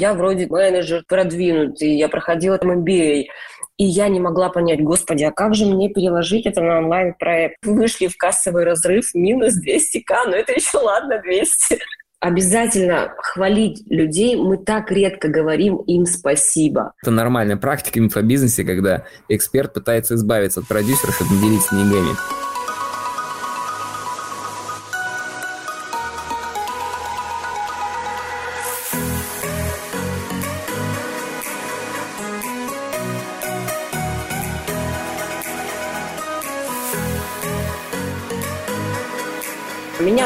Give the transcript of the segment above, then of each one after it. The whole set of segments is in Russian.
Я вроде менеджер продвинутый, я проходила там MBA, и я не могла понять, господи, а как же мне переложить это на онлайн-проект? Вышли в кассовый разрыв минус 200к, но это еще ладно, 200 обязательно хвалить людей. Мы так редко говорим им спасибо. Это нормальная практика в инфобизнесе, когда эксперт пытается избавиться от продюсера, чтобы не делиться деньгами.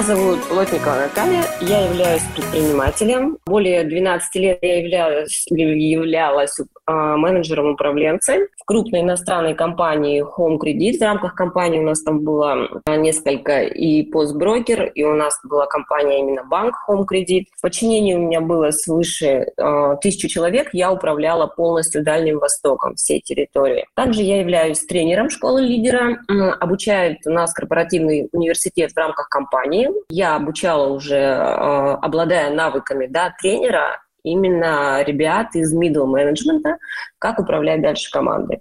Зовут Плотникова Наталья, я являюсь предпринимателем. Более 12 лет я являлась, являлась а, менеджером-управленцем в крупной иностранной компании Home Credit. В рамках компании у нас там было а, несколько и постброкер, и у нас была компания именно банк Home Credit. В подчинении у меня было свыше э, тысячи человек, я управляла полностью Дальним Востоком, всей территории. Также я являюсь тренером школы лидера, обучает нас корпоративный университет в рамках компании компании. Я обучала уже, э, обладая навыками да, тренера, именно ребят из middle менеджмента, как управлять дальше командой.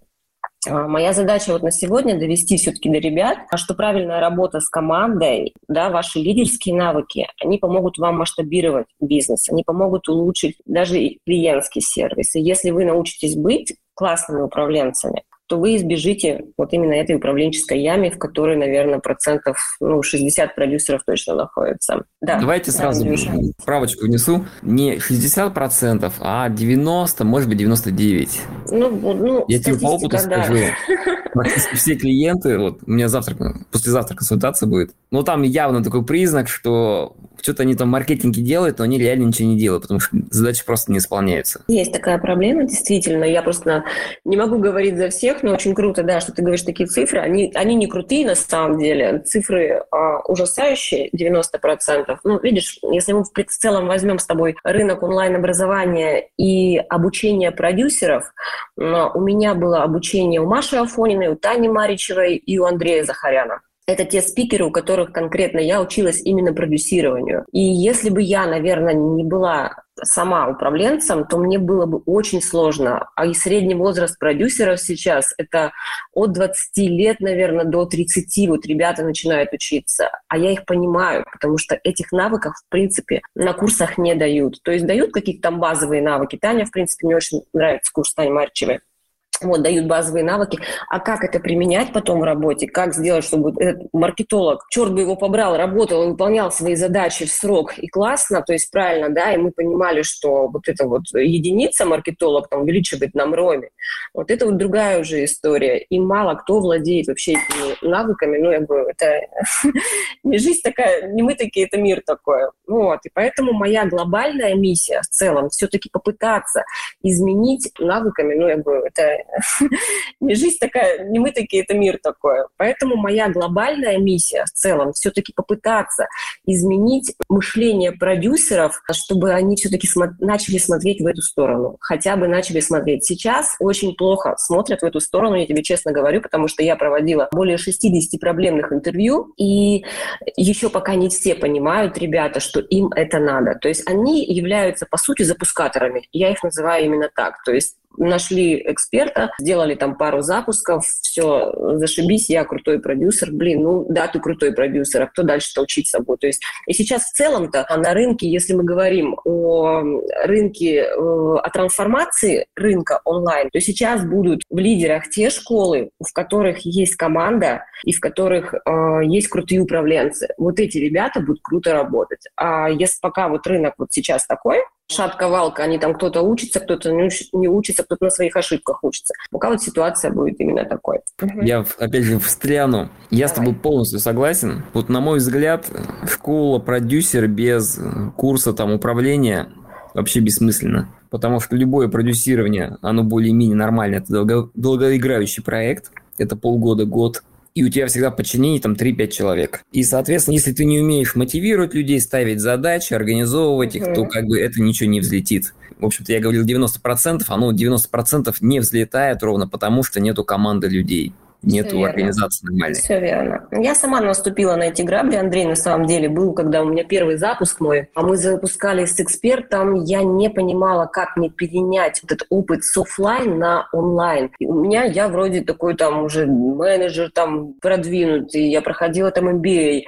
А, моя задача вот на сегодня довести все-таки до ребят, а что правильная работа с командой, да, ваши лидерские навыки, они помогут вам масштабировать бизнес, они помогут улучшить даже клиентский сервис. И если вы научитесь быть классными управленцами, то вы избежите вот именно этой управленческой яме, в которой, наверное, процентов ну, 60 продюсеров точно находится. Да. Давайте сразу да, справочку внесу. Не 60%, а 90, может быть, 99. Ну, ну, Я тебе по опыту да. скажу. Практически все клиенты, вот у меня завтра, послезавтра консультация будет, но там явно такой признак, что что-то они там маркетинги делают, но они реально ничего не делают, потому что задачи просто не исполняются. Есть такая проблема, действительно. Я просто не могу говорить за всех, но очень круто, да, что ты говоришь такие цифры. Они, они не крутые на самом деле. Цифры а, ужасающие, 90%. Ну, видишь, если мы в целом возьмем с тобой рынок онлайн-образования и обучение продюсеров, у меня было обучение у Маши Афониной, у Тани Маричевой и у Андрея Захаряна это те спикеры, у которых конкретно я училась именно продюсированию. И если бы я, наверное, не была сама управленцем, то мне было бы очень сложно. А и средний возраст продюсеров сейчас – это от 20 лет, наверное, до 30 вот ребята начинают учиться. А я их понимаю, потому что этих навыков, в принципе, на курсах не дают. То есть дают какие-то там базовые навыки. Таня, в принципе, мне очень нравится курс Тани Марчевой вот, дают базовые навыки. А как это применять потом в работе? Как сделать, чтобы этот маркетолог, черт бы его побрал, работал, выполнял свои задачи в срок и классно, то есть правильно, да, и мы понимали, что вот эта вот единица маркетолог там увеличивает нам роме. Вот это вот другая уже история. И мало кто владеет вообще этими навыками. Ну, я говорю, это не жизнь такая, не мы такие, это мир такой. Вот. И поэтому моя глобальная миссия в целом все-таки попытаться изменить навыками, ну, я говорю, это не жизнь такая, не мы такие, это мир такой. Поэтому моя глобальная миссия в целом все-таки попытаться изменить мышление продюсеров, чтобы они все-таки смо- начали смотреть в эту сторону. Хотя бы начали смотреть. Сейчас очень плохо смотрят в эту сторону, я тебе честно говорю, потому что я проводила более 60 проблемных интервью, и еще пока не все понимают, ребята, что им это надо. То есть они являются, по сути, запускаторами. Я их называю именно так. То есть нашли эксперта, сделали там пару запусков, все, зашибись, я крутой продюсер. Блин, ну да, ты крутой продюсер, а кто дальше-то учиться будет? То есть и сейчас в целом-то на рынке, если мы говорим о рынке, э, о трансформации рынка онлайн, то сейчас будут в лидерах те школы, в которых есть команда и в которых э, есть крутые управленцы. Вот эти ребята будут круто работать. А если пока вот рынок вот сейчас такой, шатка-валка, они там кто-то учится, кто-то не учится, кто-то на своих ошибках учится. Пока вот ситуация будет именно такой. Я, опять же, встряну. Я Давай. с тобой полностью согласен. Вот, на мой взгляд, школа продюсер без курса там управления вообще бессмысленно. Потому что любое продюсирование, оно более-менее нормальное. Это долго, долгоиграющий проект. Это полгода, год и у тебя всегда в подчинении там 3-5 человек. И, соответственно, если ты не умеешь мотивировать людей, ставить задачи, организовывать их, то как бы это ничего не взлетит. В общем-то, я говорил 90%, оно 90% не взлетает ровно потому, что нету команды людей. Нету организации нормальной. Все верно. Я сама наступила на эти грабли. Андрей, на самом деле, был, когда у меня первый запуск мой, а мы запускали с экспертом, я не понимала, как мне перенять этот опыт с офлайн на онлайн. И у меня, я вроде такой там уже менеджер там продвинутый, я проходила там MBA,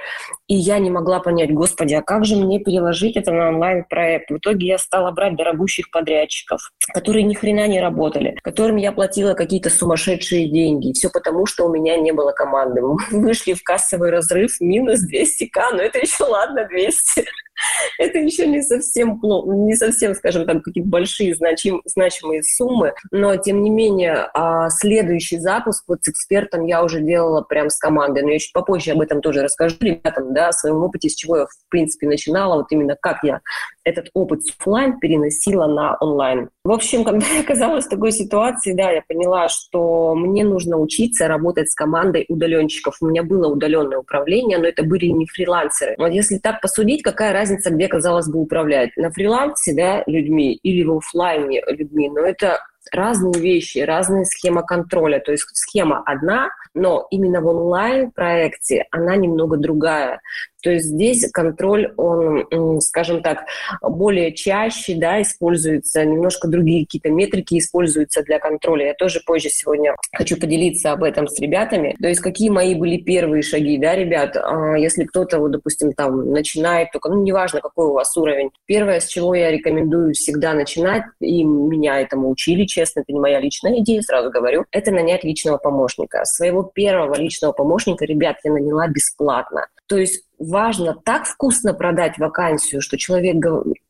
и я не могла понять, господи, а как же мне переложить это на онлайн-проект? В итоге я стала брать дорогущих подрядчиков, которые ни хрена не работали, которым я платила какие-то сумасшедшие деньги. все потому, что у меня не было команды. Мы вышли в кассовый разрыв минус 200к, но это еще ладно, 200 это еще не совсем плохо, не совсем, скажем так, какие-то большие значим, значимые суммы, но тем не менее а, следующий запуск вот с экспертом я уже делала прям с командой, но я чуть попозже об этом тоже расскажу ребятам, да, о своем опыте, с чего я в принципе начинала, вот именно как я этот опыт с офлайн переносила на онлайн. В общем, когда я оказалась в такой ситуации, да, я поняла, что мне нужно учиться работать с командой удаленщиков. У меня было удаленное управление, но это были не фрилансеры. Вот если так посудить, какая разница разница, где, казалось бы, управлять. На фрилансе да, людьми или в офлайне людьми, но это разные вещи, разная схема контроля. То есть схема одна, но именно в онлайн-проекте она немного другая. То есть здесь контроль, он, скажем так, более чаще, да, используется, немножко другие какие-то метрики используются для контроля. Я тоже позже сегодня хочу поделиться об этом с ребятами. То есть какие мои были первые шаги, да, ребят, а, если кто-то, вот, допустим, там начинает только, ну, неважно, какой у вас уровень. Первое, с чего я рекомендую всегда начинать, и меня этому учили, честно, это не моя личная идея, сразу говорю, это нанять личного помощника. Своего первого личного помощника, ребят, я наняла бесплатно. То есть важно так вкусно продать вакансию, что человек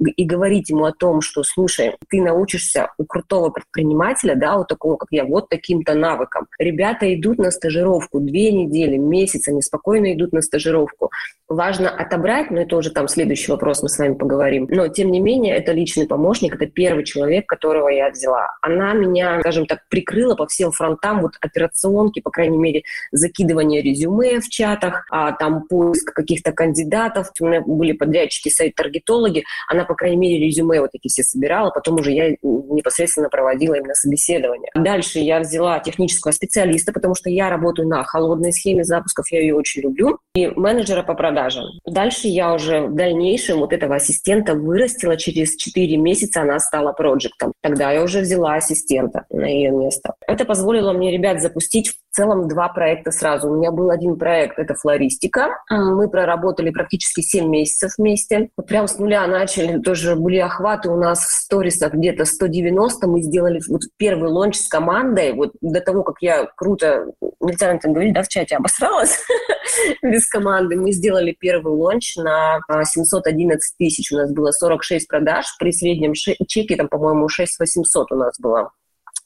и говорить ему о том, что, слушай, ты научишься у крутого предпринимателя, да, у такого, как я, вот таким-то навыкам. Ребята идут на стажировку две недели, месяц, они спокойно идут на стажировку. Важно отобрать, но это уже там следующий вопрос, мы с вами поговорим. Но, тем не менее, это личный помощник, это первый человек, которого я взяла. Она меня, скажем так, прикрыла по всем фронтам, вот операционки, по крайней мере, закидывание резюме в чатах, а, там поиск каких каких-то кандидатов. У меня были подрядчики, сайт-таргетологи. Она, по крайней мере, резюме вот эти все собирала. Потом уже я непосредственно проводила именно собеседование. Дальше я взяла технического специалиста, потому что я работаю на холодной схеме запусков. Я ее очень люблю. И менеджера по продажам. Дальше я уже в дальнейшем вот этого ассистента вырастила. Через 4 месяца она стала проектом. Тогда я уже взяла ассистента на ее место. Это позволило мне, ребят, запустить в целом два проекта сразу. У меня был один проект, это флористика. Мы проработали практически 7 месяцев вместе. Прям с нуля начали, тоже были охваты у нас в сторисах где-то 190. Мы сделали вот первый лонч с командой. Вот до того, как я круто, нельзя на этом говорить, да, в чате обосралась без команды. Мы сделали первый лонч на 711 а, тысяч. У нас было 46 продаж. При среднем чеке, там, по-моему, 6 800 у нас было.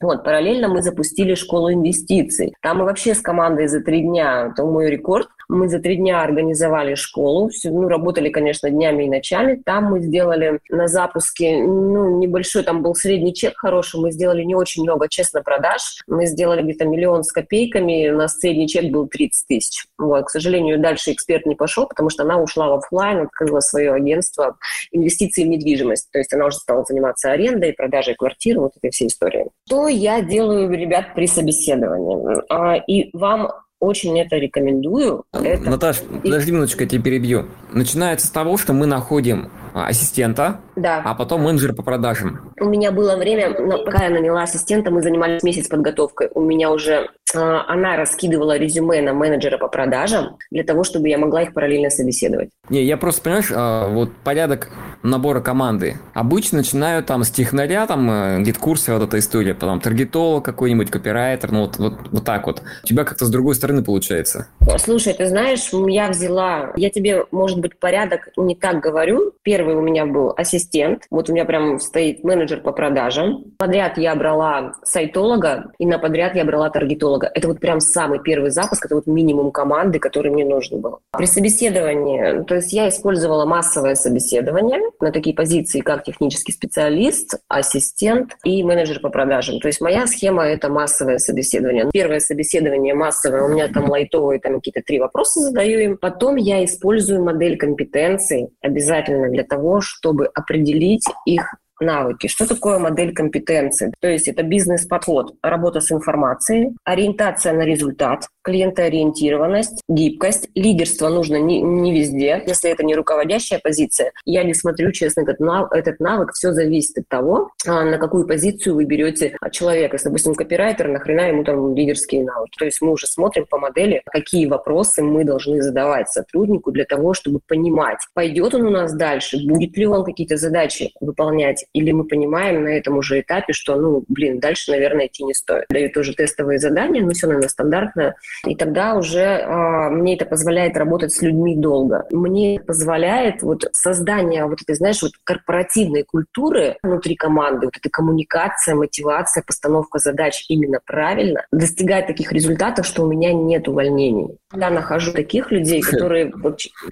Вот, параллельно мы запустили школу инвестиций. Там мы вообще с командой за три дня, это мой рекорд, мы за три дня организовали школу, все, ну, работали, конечно, днями и ночами. Там мы сделали на запуске, ну, небольшой, там был средний чек хороший, мы сделали не очень много, честно, продаж. Мы сделали где-то миллион с копейками, у нас средний чек был 30 тысяч. Вот, к сожалению, дальше эксперт не пошел, потому что она ушла в офлайн, открыла свое агентство инвестиций в недвижимость. То есть она уже стала заниматься арендой, продажей квартир, вот этой всей историей. То я делаю, ребят, при собеседовании. А, и вам очень это рекомендую. Это... Наташ, подожди минуточку, я тебя перебью. Начинается с того, что мы находим а, ассистента, да. а потом менеджера по продажам. У меня было время, пока я наняла ассистента, мы занимались месяц подготовкой. У меня уже а, она раскидывала резюме на менеджера по продажам для того, чтобы я могла их параллельно собеседовать. Не, я просто, понимаешь, а, вот порядок набора команды. Обычно начинаю там с технаря, там э, гид-курсы, вот эта история, потом таргетолог какой-нибудь, копирайтер, ну вот, вот, вот так вот. У тебя как-то с другой стороны получается. Слушай, ты знаешь, я взяла, я тебе, может быть, порядок не так говорю. Первый у меня был ассистент, вот у меня прям стоит менеджер по продажам. Подряд я брала сайтолога, и на подряд я брала таргетолога. Это вот прям самый первый запуск, это вот минимум команды, который мне нужен был. При собеседовании, то есть я использовала массовое собеседование на такие позиции, как технический специалист, ассистент и менеджер по продажам. То есть моя схема – это массовое собеседование. Первое собеседование массовое, у меня там лайтовые, там какие-то три вопроса задаю им. Потом я использую модель компетенций обязательно для того, чтобы определить их навыки. Что такое модель компетенции? То есть это бизнес-подход, работа с информацией, ориентация на результат, клиентоориентированность, гибкость. Лидерство нужно не, не везде, если это не руководящая позиция. Я не смотрю, честно, этот этот навык все зависит от того, а, на какую позицию вы берете человека. Если, допустим, копирайтер, нахрена ему там лидерские навыки? То есть мы уже смотрим по модели, какие вопросы мы должны задавать сотруднику для того, чтобы понимать, пойдет он у нас дальше, будет ли он какие-то задачи выполнять, или мы понимаем на этом уже этапе, что, ну, блин, дальше, наверное, идти не стоит. Даю тоже тестовые задания, но все, наверное, стандартно. И тогда уже э, мне это позволяет работать с людьми долго. Мне позволяет вот создание вот этой, знаешь, вот корпоративной культуры внутри команды, вот эта коммуникация, мотивация, постановка задач именно правильно, достигать таких результатов, что у меня нет увольнений. Я нахожу таких людей, которые...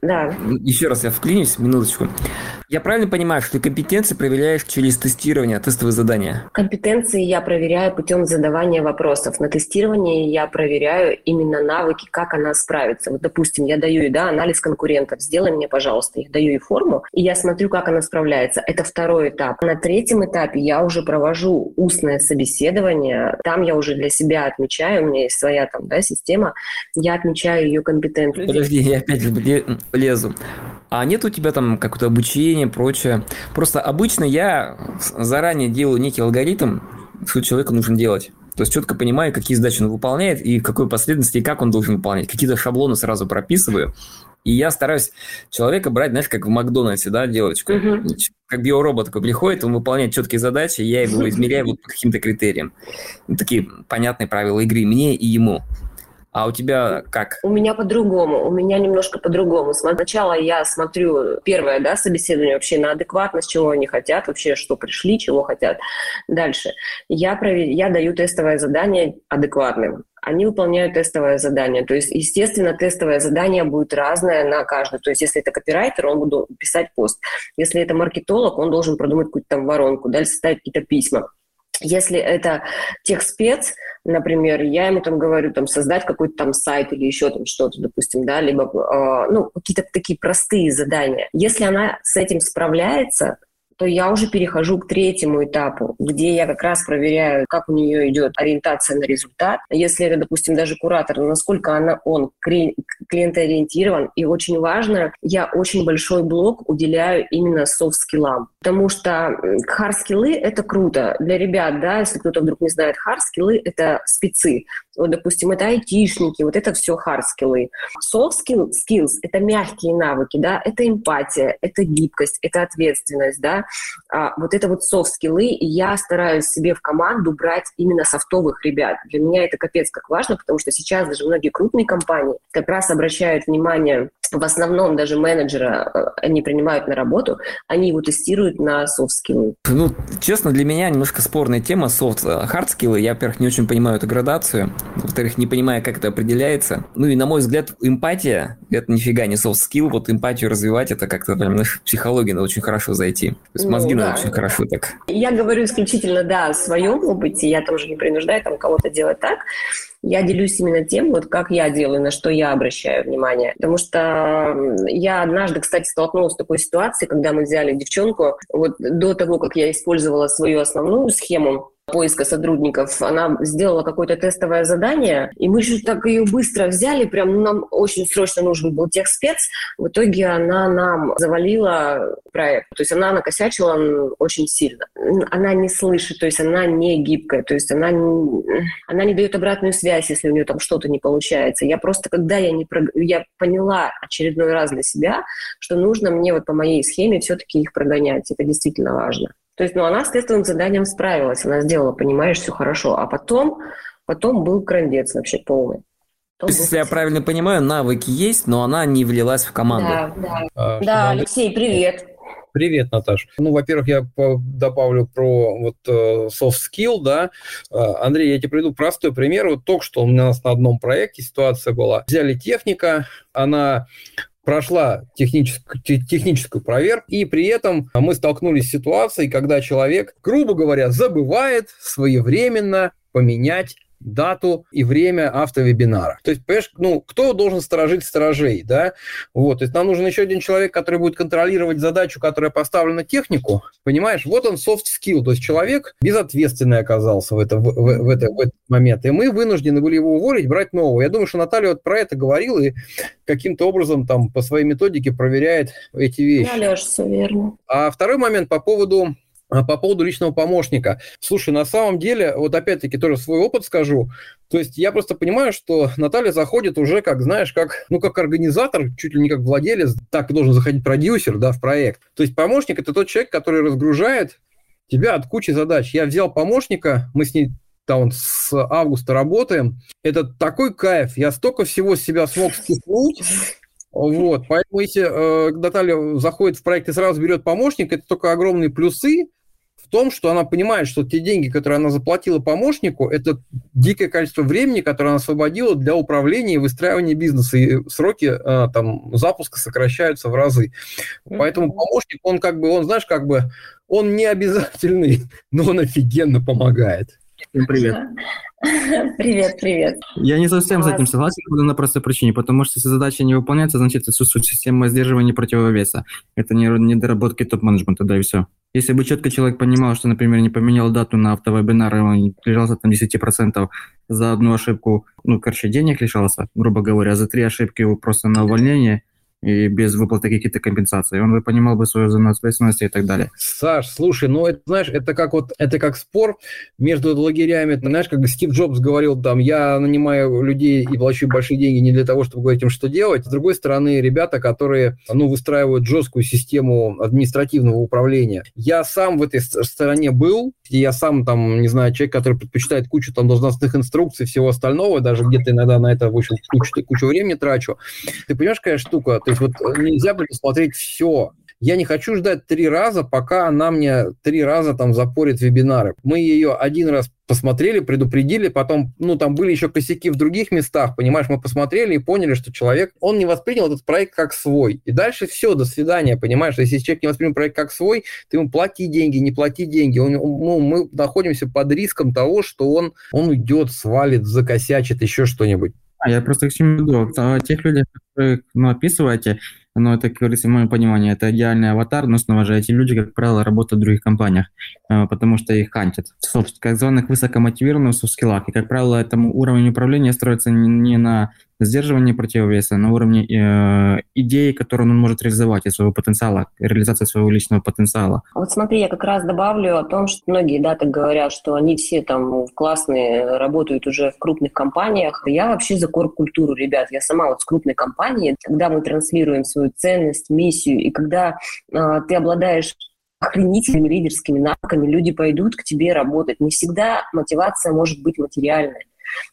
Да. Еще раз я вклинюсь, минуточку. Я правильно понимаю, что ты компетенции проверяешь через тестирование, тестовые задания? Компетенции я проверяю путем задавания вопросов. На тестировании я проверяю именно навыки, как она справится. Вот, допустим, я даю ей да, анализ конкурентов. Сделай мне, пожалуйста. Я даю ей форму, и я смотрю, как она справляется. Это второй этап. На третьем этапе я уже провожу устное собеседование. Там я уже для себя отмечаю, у меня есть своя там, да, система, я отмечаю ее компетенцию. Подожди, я опять лезу. А нет у тебя там какое-то обучение, прочее? Просто обычно я заранее делаю некий алгоритм, что человеку нужно делать. То есть четко понимаю, какие задачи он выполняет и в какой последовательности и как он должен выполнять. Какие-то шаблоны сразу прописываю. И я стараюсь человека брать, знаешь, как в Макдональдсе, да, девочку. Uh-huh. Как биоробот такой приходит, он выполняет четкие задачи, я его измеряю вот по каким-то критериям. Ну, такие понятные правила игры мне и ему. А у тебя как? У меня по-другому. У меня немножко по-другому. Сначала я смотрю первое, да, собеседование вообще на адекватность, чего они хотят, вообще, что пришли, чего хотят. Дальше. Я, провер... я даю тестовое задание адекватным они выполняют тестовое задание. То есть, естественно, тестовое задание будет разное на каждый. То есть, если это копирайтер, он будет писать пост. Если это маркетолог, он должен продумать какую-то там воронку, дальше ставить какие-то письма. Если это техспец, например, я ему там говорю, там, создать какой-то там сайт или еще там что-то, допустим, да, либо, э, ну, какие-то такие простые задания. Если она с этим справляется, то я уже перехожу к третьему этапу, где я как раз проверяю, как у нее идет ориентация на результат. Если это, допустим, даже куратор, насколько она, он клиентоориентирован. И очень важно, я очень большой блок уделяю именно софт-скиллам. Потому что хард-скиллы — это круто. Для ребят, да, если кто-то вдруг не знает, хард-скиллы — это спецы допустим, это айтишники, вот это все хард-скиллы. Soft skills — это мягкие навыки, да, это эмпатия, это гибкость, это ответственность, да, а, вот это вот софт-скиллы, я стараюсь себе в команду брать именно софтовых ребят. Для меня это капец как важно, потому что сейчас даже многие крупные компании как раз обращают внимание в основном даже менеджера э, они принимают на работу, они его тестируют на софт-скиллы. Ну, честно, для меня немножко спорная тема софт хард скиллы Я, во-первых, не очень понимаю эту градацию. Во-вторых, не понимаю, как это определяется. Ну и, на мой взгляд, эмпатия – это нифига не софт-скилл. Вот эмпатию развивать – это как-то прям, знаешь, психология надо очень хорошо зайти. То есть мозги ну, да. надо очень хорошо так. Я говорю исключительно, да, о своем опыте. Я тоже не принуждаю там кого-то делать так. Я делюсь именно тем, вот как я делаю, на что я обращаю внимание. Потому что я однажды, кстати, столкнулась с такой ситуацией, когда мы взяли девчонку, вот до того, как я использовала свою основную схему, поиска сотрудников, она сделала какое-то тестовое задание, и мы же так ее быстро взяли, прям ну, нам очень срочно нужен был техспец. В итоге она нам завалила проект. То есть она накосячила очень сильно. Она не слышит, то есть она не гибкая, то есть она не, она не дает обратную связь, если у нее там что-то не получается. Я просто, когда я, не, я поняла очередной раз для себя, что нужно мне вот по моей схеме все-таки их прогонять. Это действительно важно. То есть, ну, она с тестовым заданием справилась, она сделала, понимаешь, все хорошо. А потом, потом был крандец вообще полный. То есть, если я правильно понимаю, навыки есть, но она не влилась в команду. Да, да. А, да, Алексей, привет. Привет, Наташ. Ну, во-первых, я добавлю про вот э, soft skill, да. А, Андрей, я тебе приведу простой пример. Вот только что у нас на одном проекте ситуация была. Взяли техника, она прошла техническую, техническую проверку, и при этом мы столкнулись с ситуацией, когда человек, грубо говоря, забывает своевременно поменять дату и время автовебинара. То есть, понимаешь, ну, кто должен сторожить сторожей, да? Вот, то есть нам нужен еще один человек, который будет контролировать задачу, которая поставлена технику, понимаешь? Вот он soft skill, то есть человек безответственный оказался в, это, в, в, в, это, в этот момент, и мы вынуждены были его уволить, брать нового. Я думаю, что Наталья вот про это говорила и каким-то образом там по своей методике проверяет эти вещи. Да, Леш, все верно. А второй момент по поводу по поводу личного помощника. Слушай, на самом деле, вот опять-таки тоже свой опыт скажу. То есть я просто понимаю, что Наталья заходит уже как, знаешь, как, ну, как организатор, чуть ли не как владелец, так должен заходить продюсер, да, в проект. То есть помощник – это тот человек, который разгружает тебя от кучи задач. Я взял помощника, мы с ней там с августа работаем. Это такой кайф. Я столько всего с себя смог спихнуть. Вот, поэтому если э, Наталья заходит в проект и сразу берет помощника, это только огромные плюсы в том, что она понимает, что те деньги, которые она заплатила помощнику, это дикое количество времени, которое она освободила для управления и выстраивания бизнеса, и сроки э, там запуска сокращаются в разы. Поэтому помощник, он как бы, он, знаешь, как бы, он не обязательный, но он офигенно помогает. Всем привет. Привет, привет. Я не совсем с этим согласен по одной простой причине, потому что если задача не выполняется, значит отсутствует система сдерживания противовеса. Это не недоработки топ-менеджмента, да и все. Если бы четко человек понимал, что, например, не поменял дату на автовебинар, и он лежался там 10% за одну ошибку, ну, короче, денег лишался, грубо говоря, за три ошибки просто на увольнение – и без выплаты каких-то компенсаций. Он бы понимал бы свою зону ответственности и так далее. Саш, слушай, ну это, знаешь, это как вот, это как спор между лагерями. Ты знаешь, как Стив Джобс говорил, там, я нанимаю людей и плачу большие деньги не для того, чтобы говорить им, что делать. С другой стороны, ребята, которые, ну, выстраивают жесткую систему административного управления. Я сам в этой стороне был, я сам там, не знаю, человек, который предпочитает кучу там должностных инструкций и всего остального, даже где-то иногда на это, в общем, кучу, кучу времени трачу. Ты понимаешь, какая штука? То есть вот э, нельзя предусмотреть все. Я не хочу ждать три раза, пока она мне три раза там запорит вебинары. Мы ее один раз посмотрели, предупредили, потом, ну, там были еще косяки в других местах, понимаешь, мы посмотрели и поняли, что человек, он не воспринял этот проект как свой. И дальше все, до свидания, понимаешь, если человек не воспринял проект как свой, ты ему плати деньги, не плати деньги. Он, ну, мы находимся под риском того, что он, он уйдет, свалит, закосячит, еще что-нибудь. А я просто к чему веду? О тех людях, которых ну, описываете, но это, как говорится, в моем это идеальный аватар, но снова же эти люди, как правило, работают в других компаниях, э, потому что их хантят. В софт-зонах высокомотивированных софт-скиллах, и, как правило, этому уровень управления строится не на сдерживание противовеса на уровне э, идеи, которую он может реализовать из своего потенциала, реализация своего личного потенциала. Вот смотри, я как раз добавлю о том, что многие, да, так говорят, что они все там классные, работают уже в крупных компаниях. Я вообще за корп-культуру, ребят. Я сама вот с крупной компании, когда мы транслируем свою ценность, миссию, и когда э, ты обладаешь охренительными лидерскими навыками, люди пойдут к тебе работать. Не всегда мотивация может быть материальной.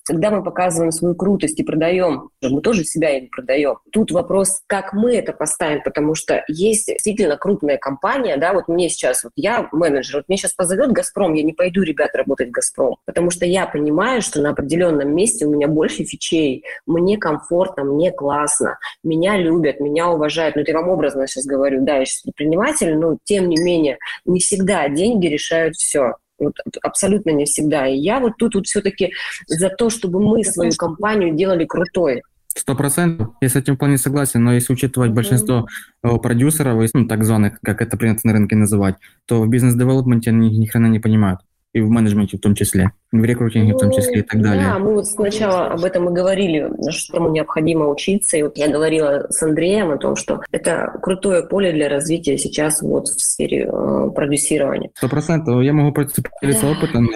Когда мы показываем свою крутость и продаем, мы тоже себя им продаем. Тут вопрос, как мы это поставим, потому что есть действительно крупная компания, да, вот мне сейчас, вот я менеджер, вот мне сейчас позовет «Газпром», я не пойду, ребят, работать в «Газпром», потому что я понимаю, что на определенном месте у меня больше фичей, мне комфортно, мне классно, меня любят, меня уважают. Ну, это я вам образно сейчас говорю, да, я сейчас предприниматель, но тем не менее, не всегда деньги решают все. Вот, абсолютно не всегда. И я вот тут вот все-таки за то, чтобы мы свою компанию делали крутой. Сто процентов. Я с этим вполне согласен, но если учитывать mm-hmm. большинство э, продюсеров, ну, так званых, как это принято на рынке называть, то в бизнес-девелопменте они ни хрена не понимают и в менеджменте в том числе, в рекрутинге в том ну, числе и так далее. Да, мы вот сначала об этом и говорили, что ему необходимо учиться. И вот я говорила с Андреем о том, что это крутое поле для развития сейчас вот в сфере э, продюсирования. Сто процентов. Я могу поделиться опытом,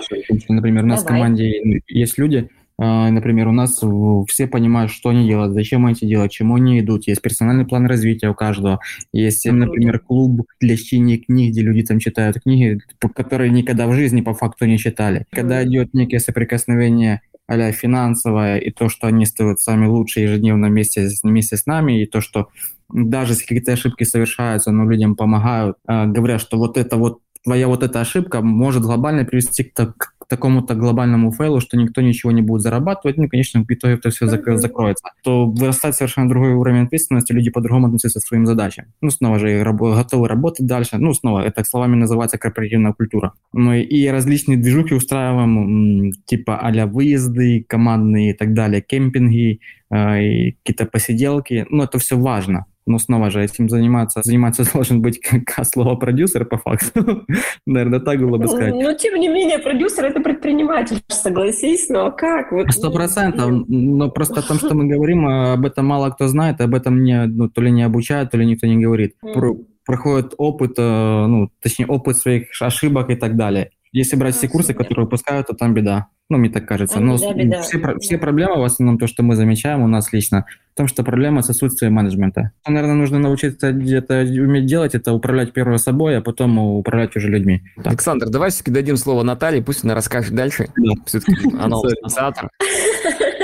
например, у нас Давай. в команде есть люди, например, у нас все понимают, что они делают, зачем они это делают, чему они идут. Есть персональный план развития у каждого. Есть, например, клуб для чтения книг, где люди там читают книги, которые никогда в жизни по факту не читали. Когда идет некое соприкосновение а финансовое, и то, что они стоят сами лучше ежедневно вместе, вместе с нами, и то, что даже если какие-то ошибки совершаются, но людям помогают, а, говорят, что вот это вот твоя вот эта ошибка может глобально привести к, к такому-то глобальному фейлу, что никто ничего не будет зарабатывать, ну, конечно, в итоге это все зак- закроется, то вырастает совершенно другой уровень ответственности, люди по-другому относятся к своим задачам. Ну, снова же, раб- готовы работать дальше. Ну, снова, это словами называется корпоративная культура. Ну, и различные движухи устраиваем, типа а выезды командные и так далее, кемпинги, э, какие-то посиделки. Ну, это все важно но снова же этим заниматься, заниматься должен быть как слово продюсер по факту. Наверное, так было бы сказать. Ну, тем не менее, продюсер – это предприниматель, согласись, но как? Сто процентов, но просто о том, что мы говорим, об этом мало кто знает, об этом не, ну, то ли не обучают, то ли никто не говорит. Проходит опыт, э, ну, точнее, опыт своих ошибок и так далее. Если брать все курсы, которые выпускают, то там беда. Ну, мне так кажется. Но беда, беда. Все, все проблемы, в основном то, что мы замечаем у нас лично, в том, что проблема с отсутствием менеджмента. Наверное, нужно научиться где-то уметь делать, это управлять первым собой, а потом управлять уже людьми. Так. Александр, давай все-таки дадим слово Наталье, пусть она расскажет дальше. Да. Все-таки она инициатор.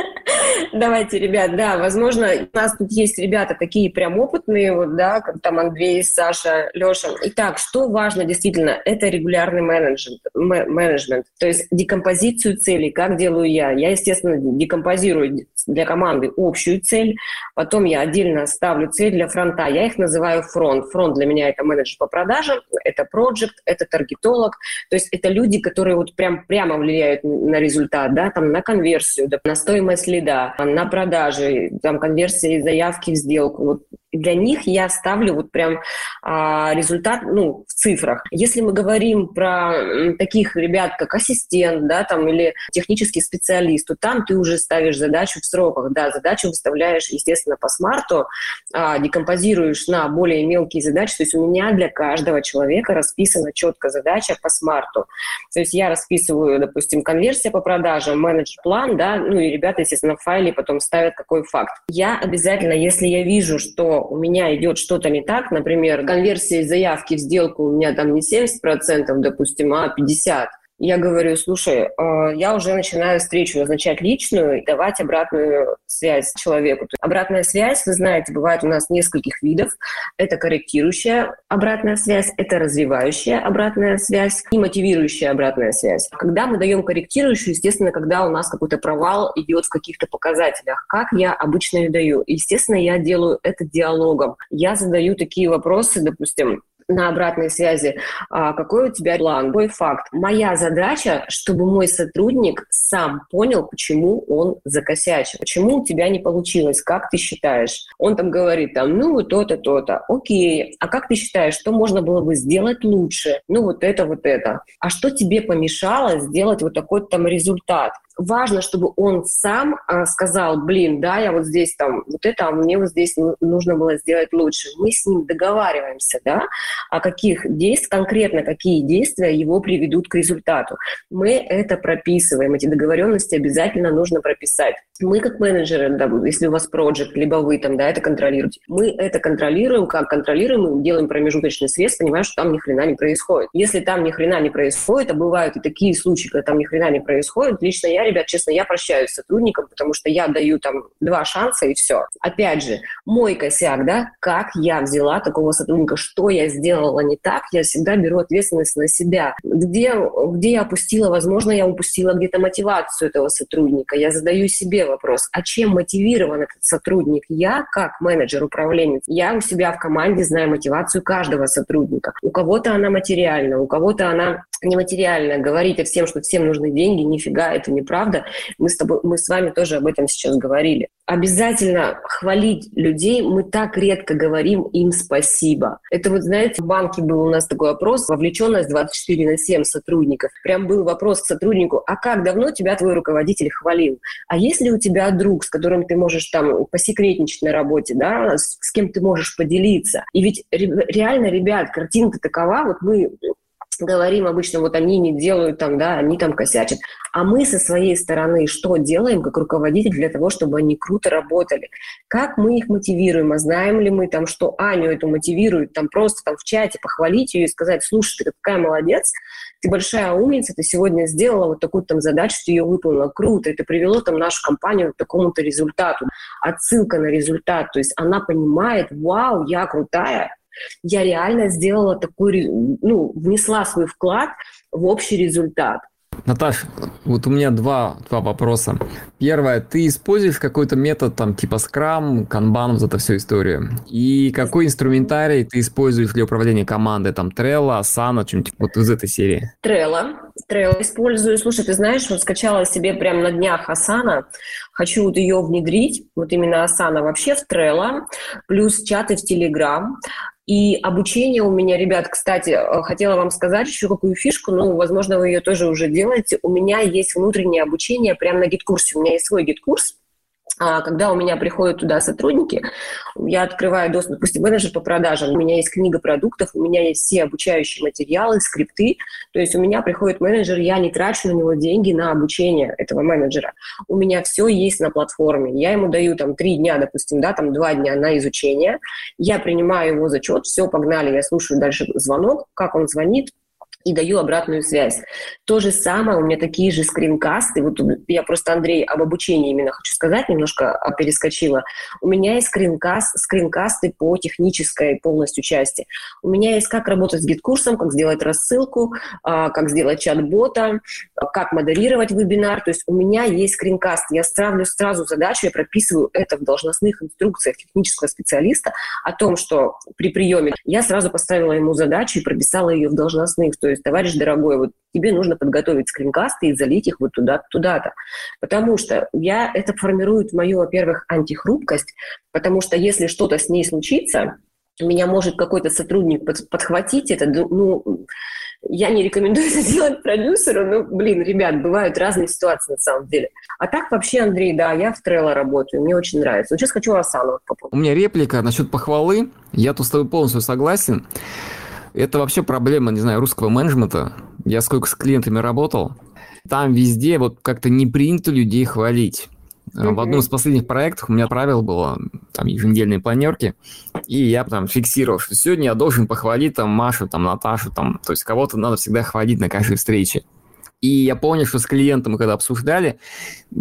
Давайте, ребят, да, возможно, у нас тут есть ребята такие прям опытные, вот, да, как там Андрей, Саша, Леша. Итак, что важно действительно, это регулярный менеджмент, менеджмент, то есть декомпозицию целей, как делаю я. Я, естественно, декомпозирую для команды общую цель, потом я отдельно ставлю цель для фронта, я их называю фронт. Фронт для меня это менеджер по продажам, это проект, это таргетолог, то есть это люди, которые вот прям прямо влияют на результат, да, там на конверсию, да, на стоимость лида, на продажи, там, конверсии заявки в сделку. Вот для них я ставлю вот прям а, результат ну, в цифрах. Если мы говорим про таких ребят, как ассистент, да, там, или технический специалист, то там ты уже ставишь задачу в сроках, да, задачу выставляешь, естественно, по смарту, а, декомпозируешь на более мелкие задачи, то есть у меня для каждого человека расписана четко задача по смарту. То есть я расписываю, допустим, конверсия по продажам, менеджер-план, да, ну и ребята, естественно, в файле потом ставят какой факт. Я обязательно, если я вижу, что у меня идет что-то не так, например, конверсия заявки в сделку у меня там не 70%, допустим, а 50%, я говорю, слушай, э, я уже начинаю встречу назначать личную и давать обратную связь человеку. Обратная связь, вы знаете, бывает у нас нескольких видов. Это корректирующая обратная связь, это развивающая обратная связь и мотивирующая обратная связь. Когда мы даем корректирующую, естественно, когда у нас какой-то провал идет в каких-то показателях, как я обычно ее даю. Естественно, я делаю это диалогом. Я задаю такие вопросы, допустим, на обратной связи, а, какой у тебя план, какой факт. Моя задача, чтобы мой сотрудник сам понял, почему он закосячил, почему у тебя не получилось, как ты считаешь. Он там говорит, там, ну, то-то, то-то. Окей, а как ты считаешь, что можно было бы сделать лучше? Ну, вот это, вот это. А что тебе помешало сделать вот такой там результат? важно, чтобы он сам а, сказал, блин, да, я вот здесь там, вот это, а мне вот здесь нужно было сделать лучше. Мы с ним договариваемся, да, о каких действиях, конкретно какие действия его приведут к результату. Мы это прописываем, эти договоренности обязательно нужно прописать. Мы как менеджеры, да, если у вас проект, либо вы там, да, это контролируете, мы это контролируем, как контролируем, мы делаем промежуточный срез, понимая, что там ни хрена не происходит. Если там ни хрена не происходит, а бывают и такие случаи, когда там ни хрена не происходит, лично я ребят, честно, я прощаюсь с сотрудником, потому что я даю там два шанса и все. Опять же, мой косяк, да, как я взяла такого сотрудника, что я сделала не так, я всегда беру ответственность на себя. Где, где я опустила, возможно, я упустила где-то мотивацию этого сотрудника. Я задаю себе вопрос, а чем мотивирован этот сотрудник? Я, как менеджер, управленец, я у себя в команде знаю мотивацию каждого сотрудника. У кого-то она материальна, у кого-то она нематериальная. Говорить о всем, что всем нужны деньги, нифига, это неправда правда. Мы с, тобой, мы с вами тоже об этом сейчас говорили. Обязательно хвалить людей. Мы так редко говорим им спасибо. Это вот, знаете, в банке был у нас такой опрос, вовлеченность 24 на 7 сотрудников. Прям был вопрос к сотруднику, а как давно тебя твой руководитель хвалил? А если у тебя друг, с которым ты можешь там посекретничать на работе, да, с, с кем ты можешь поделиться? И ведь реально, ребят, картинка такова, вот мы говорим обычно, вот они не делают там, да, они там косячат. А мы со своей стороны что делаем как руководитель для того, чтобы они круто работали? Как мы их мотивируем? А знаем ли мы там, что Аню эту мотивируют там просто там в чате похвалить ее и сказать, слушай, ты какая молодец, ты большая умница, ты сегодня сделала вот такую там задачу, ты ее выполнила, круто, это привело там нашу компанию к такому-то результату. Отсылка на результат, то есть она понимает, вау, я крутая, я реально сделала такой, ну, внесла свой вклад в общий результат. Наташ, вот у меня два, два вопроса. Первое, ты используешь какой-то метод, там, типа Scrum, Kanban, вот эту всю историю? И какой инструментарий ты используешь для управления командой? Там, Trello, Asana, что-нибудь вот из этой серии? Trello. Trello использую. Слушай, ты знаешь, вот скачала себе прямо на днях Asana. Хочу вот ее внедрить, вот именно Asana вообще в Trello, плюс чаты в Telegram. И обучение у меня, ребят, кстати, э, хотела вам сказать еще какую фишку, ну, возможно, вы ее тоже уже делаете. У меня есть внутреннее обучение прямо на GetCourse. У меня есть свой GetCourse, когда у меня приходят туда сотрудники, я открываю доступ, допустим, менеджер по продажам, у меня есть книга продуктов, у меня есть все обучающие материалы, скрипты, то есть у меня приходит менеджер, я не трачу на него деньги на обучение этого менеджера. У меня все есть на платформе. Я ему даю там три дня, допустим, да, там два дня на изучение, я принимаю его зачет, все, погнали, я слушаю дальше звонок, как он звонит, и даю обратную связь. То же самое, у меня такие же скринкасты. Вот я просто, Андрей, об обучении именно хочу сказать, немножко а, перескочила. У меня есть скринкаст, скринкасты по технической полностью части. У меня есть как работать с GetCourse ом, как сделать рассылку, а, как сделать чат-бота, как модерировать вебинар. То есть у меня есть скринкаст. Я ставлю сразу задачу, я прописываю это в должностных инструкциях технического специалиста о том, что при приеме я сразу поставила ему задачу и прописала ее в должностных. То есть, товарищ дорогой, вот тебе нужно подготовить скринкасты и залить их вот туда туда-то. Потому что я, это формирует мою, во-первых, антихрупкость, потому что если что-то с ней случится, меня может какой-то сотрудник под, подхватить это, ну, я не рекомендую это делать продюсеру, но, блин, ребят, бывают разные ситуации на самом деле. А так вообще, Андрей, да, я в Trello работаю, мне очень нравится. Вот сейчас хочу Асану попробовать. У меня реплика насчет похвалы, я тут с тобой полностью согласен. Это вообще проблема, не знаю, русского менеджмента. Я сколько с клиентами работал, там везде вот как-то не принято людей хвалить. Mm-hmm. В одном из последних проектов у меня правило было там еженедельные планерки, и я там фиксировал, что сегодня я должен похвалить там Машу, там Наташу, там, то есть кого-то надо всегда хвалить на каждой встрече. И я помню, что с клиентом когда обсуждали,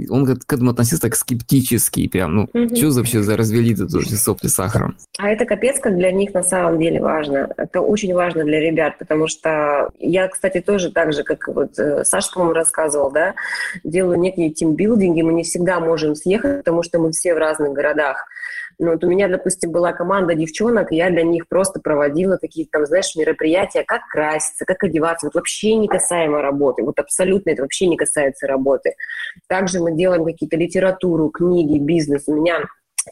он к этому относился так скептически, прям, ну, угу. что вообще за развели тут сопли с сахаром? А это капец, как для них на самом деле важно. Это очень важно для ребят, потому что я, кстати, тоже так же, как вот э, Саша, по-моему, рассказывал, да, делаю некие тимбилдинги, мы не всегда можем съехать, потому что мы все в разных городах. Ну, вот у меня, допустим, была команда девчонок, и я для них просто проводила такие, там, знаешь, мероприятия, как краситься, как одеваться. Вот вообще не касаемо работы. Вот абсолютно это вообще не касается работы. Также мы делаем какие-то литературу, книги, бизнес. У меня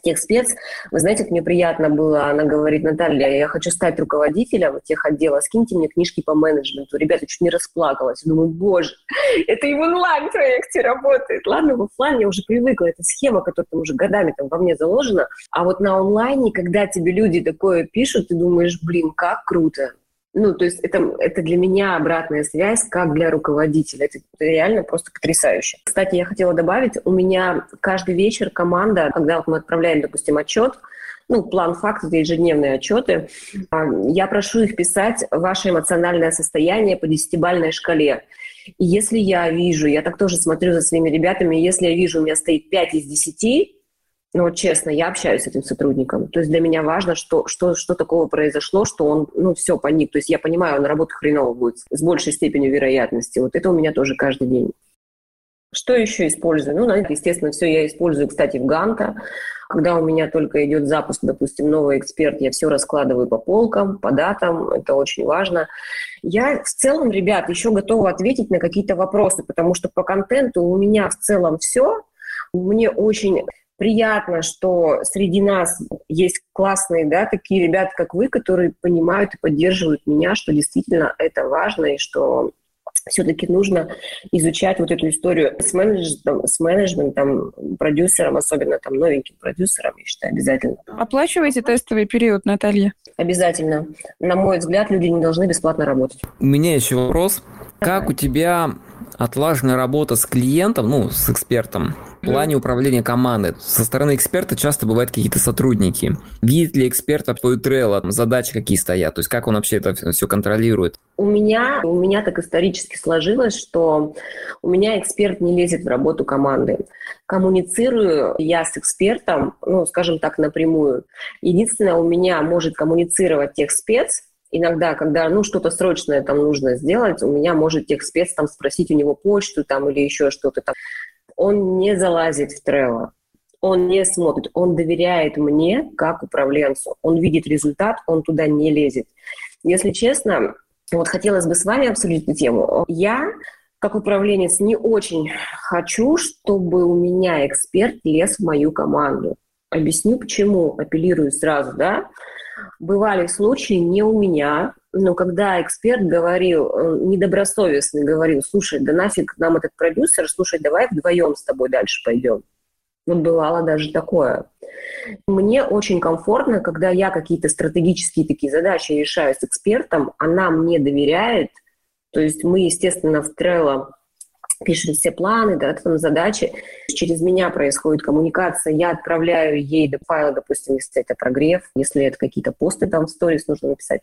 тех спец. Вы знаете, мне приятно было, она говорит, Наталья, я хочу стать руководителем тех отдела, скиньте мне книжки по менеджменту. Ребята, чуть не расплакалась. Думаю, боже, это и в онлайн-проекте работает. Ладно, в офлайн я уже привыкла, это схема, которая там уже годами там во мне заложена. А вот на онлайне, когда тебе люди такое пишут, ты думаешь, блин, как круто. Ну, то есть это, это для меня обратная связь, как для руководителя. Это, реально просто потрясающе. Кстати, я хотела добавить, у меня каждый вечер команда, когда вот мы отправляем, допустим, отчет, ну, план факт, это ежедневные отчеты, а, я прошу их писать ваше эмоциональное состояние по десятибальной шкале. И если я вижу, я так тоже смотрю за своими ребятами, если я вижу, у меня стоит 5 из 10, ну, вот честно, я общаюсь с этим сотрудником. То есть для меня важно, что, что, что такого произошло, что он, ну, все, паник. То есть я понимаю, он работать хреново будет с большей степенью вероятности. Вот это у меня тоже каждый день. Что еще использую? Ну, естественно, все я использую, кстати, в Ганта. Когда у меня только идет запуск, допустим, новый эксперт, я все раскладываю по полкам, по датам, это очень важно. Я в целом, ребят, еще готова ответить на какие-то вопросы, потому что по контенту у меня в целом все. Мне очень приятно, что среди нас есть классные, да, такие ребята, как вы, которые понимают и поддерживают меня, что действительно это важно и что все-таки нужно изучать вот эту историю с менеджментом, с менеджментом, продюсером, особенно там новеньким продюсером, я считаю, обязательно. Оплачиваете тестовый период, Наталья? Обязательно. На мой взгляд, люди не должны бесплатно работать. У меня еще вопрос. Как у тебя отлаженная работа с клиентом, ну, с экспертом, в плане управления командой. Со стороны эксперта часто бывают какие-то сотрудники. Видит ли эксперт твою Trello, задачи какие стоят? То есть как он вообще это все контролирует? У меня, у меня так исторически сложилось, что у меня эксперт не лезет в работу команды. Коммуницирую я с экспертом, ну, скажем так, напрямую. Единственное, у меня может коммуницировать тех спец, иногда, когда, ну, что-то срочное там нужно сделать, у меня может техспец там спросить у него почту там или еще что-то там. Он не залазит в Trello, он не смотрит, он доверяет мне как управленцу. Он видит результат, он туда не лезет. Если честно, вот хотелось бы с вами обсудить эту тему. Я как управленец не очень хочу, чтобы у меня эксперт лез в мою команду. Объясню почему, апеллирую сразу, да. Бывали случаи не у меня, но когда эксперт говорил, э, недобросовестно говорил, слушай, да нафиг нам этот продюсер, слушай, давай вдвоем с тобой дальше пойдем. Вот бывало даже такое. Мне очень комфортно, когда я какие-то стратегические такие задачи решаю с экспертом, она мне доверяет, то есть мы, естественно, в Trello пишем все планы, да, там задачи. Через меня происходит коммуникация, я отправляю ей до файла, допустим, если это прогрев, если это какие-то посты там в сторис нужно написать.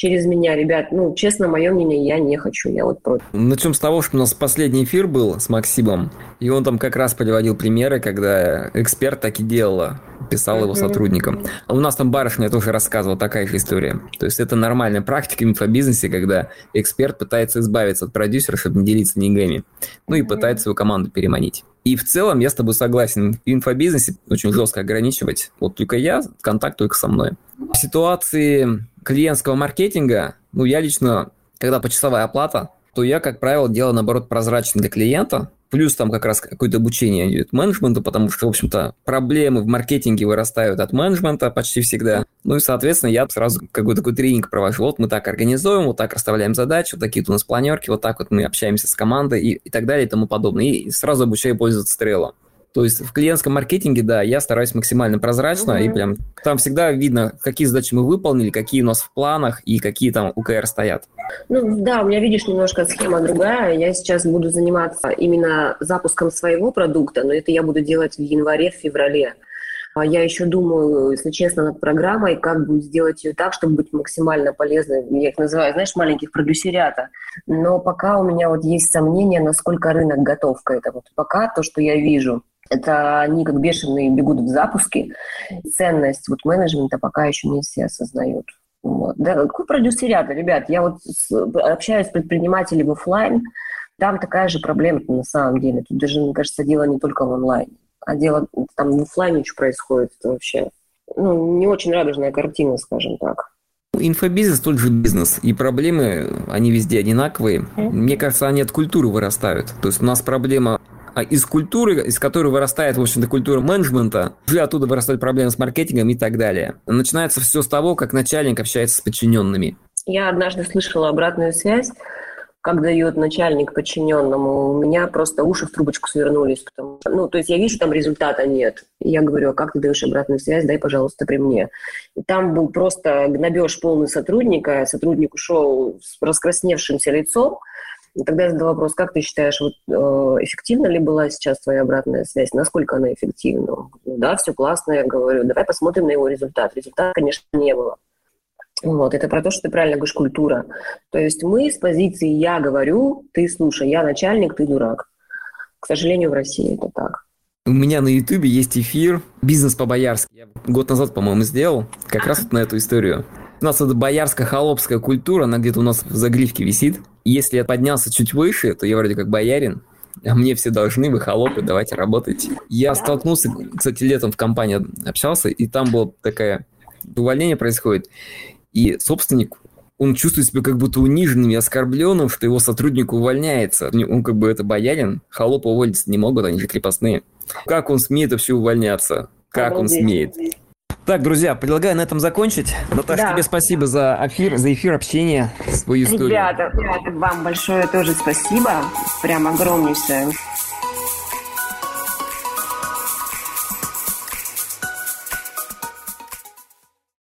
Через меня, ребят, ну, честно, мое мнение, я не хочу, я вот против. Начнем с того, что у нас последний эфир был с Максимом, и он там как раз приводил примеры, когда эксперт так и делала писал его сотрудникам. А у нас там барышня тоже рассказывала такая же история. То есть это нормальная практика в инфобизнесе, когда эксперт пытается избавиться от продюсера, чтобы не делиться деньгами. Ну и пытается свою команду переманить. И в целом я с тобой согласен. В инфобизнесе очень жестко ограничивать. Вот только я, контакт только со мной. В ситуации клиентского маркетинга, ну я лично, когда почасовая оплата, то я, как правило, делаю, наоборот, прозрачно для клиента, Плюс там как раз какое-то обучение идет менеджменту, потому что, в общем-то, проблемы в маркетинге вырастают от менеджмента почти всегда. Ну и, соответственно, я сразу какой-то такой тренинг провожу. Вот мы так организуем, вот так расставляем задачи, вот такие у нас планерки, вот так вот мы общаемся с командой и, и так далее и тому подобное. И сразу обучаю пользоваться Trello. То есть в клиентском маркетинге, да, я стараюсь максимально прозрачно, mm-hmm. и прям там всегда видно, какие задачи мы выполнили, какие у нас в планах и какие там УКР стоят. Ну да, у меня, видишь, немножко схема другая. Я сейчас буду заниматься именно запуском своего продукта, но это я буду делать в январе, в феврале. А я еще думаю, если честно, над программой, как будет сделать ее так, чтобы быть максимально полезной. Я их называю, знаешь, маленьких продюсерята. Но пока у меня вот есть сомнения, насколько рынок готов к этому. Пока то, что я вижу, это они как бешеные бегут в запуске. Ценность вот менеджмента пока еще не все осознают. Вот. Да, какой продюсерят, ребят? Я вот с, общаюсь с предпринимателями в офлайн, там такая же проблема на самом деле. Тут даже, мне кажется, дело не только в онлайне, а дело там в офлайне что происходит. Это вообще ну, не очень радужная картина, скажем так. Инфобизнес тот же бизнес, и проблемы, они везде одинаковые. Мне кажется, они от культуры вырастают. То есть у нас проблема из культуры, из которой вырастает, в общем-то, культура менеджмента, уже оттуда вырастают проблемы с маркетингом и так далее. Начинается все с того, как начальник общается с подчиненными. Я однажды слышала обратную связь, как дает начальник подчиненному, у меня просто уши в трубочку свернулись. Потому, ну, то есть я вижу, там результата нет. Я говорю, а как ты даешь обратную связь, дай, пожалуйста, при мне. И там был просто гнобеж полный сотрудника, сотрудник ушел с раскрасневшимся лицом, и тогда я задала вопрос, как ты считаешь, вот, э, эффективна ли была сейчас твоя обратная связь? Насколько она эффективна? Ну, да, все классно, я говорю, давай посмотрим на его результат. Результата, конечно, не было. Вот, это про то, что ты правильно говоришь, культура. То есть мы с позиции «я говорю», «ты слушай», «я начальник», «ты дурак». К сожалению, в России это так. У меня на Ютубе есть эфир «Бизнес по-боярски». Я год назад, по-моему, сделал как раз вот на эту историю. У нас эта боярская холопская культура, она где-то у нас в загривке висит. Если я поднялся чуть выше, то я вроде как боярин, а мне все должны, вы холопы, давайте работать. Я столкнулся, кстати, летом в компании общался, и там было такое увольнение происходит, и собственник он чувствует себя как будто униженным и оскорбленным, что его сотрудник увольняется. Он как бы это боярин, холопы уволиться не могут, они же крепостные. Как он смеет вообще увольняться? Как он смеет? Так, друзья, предлагаю на этом закончить. Наташа, да. тебе спасибо за эфир, за эфир общения, свою историю. Ребята, ребята, вам большое тоже спасибо. Прям огромнейшее.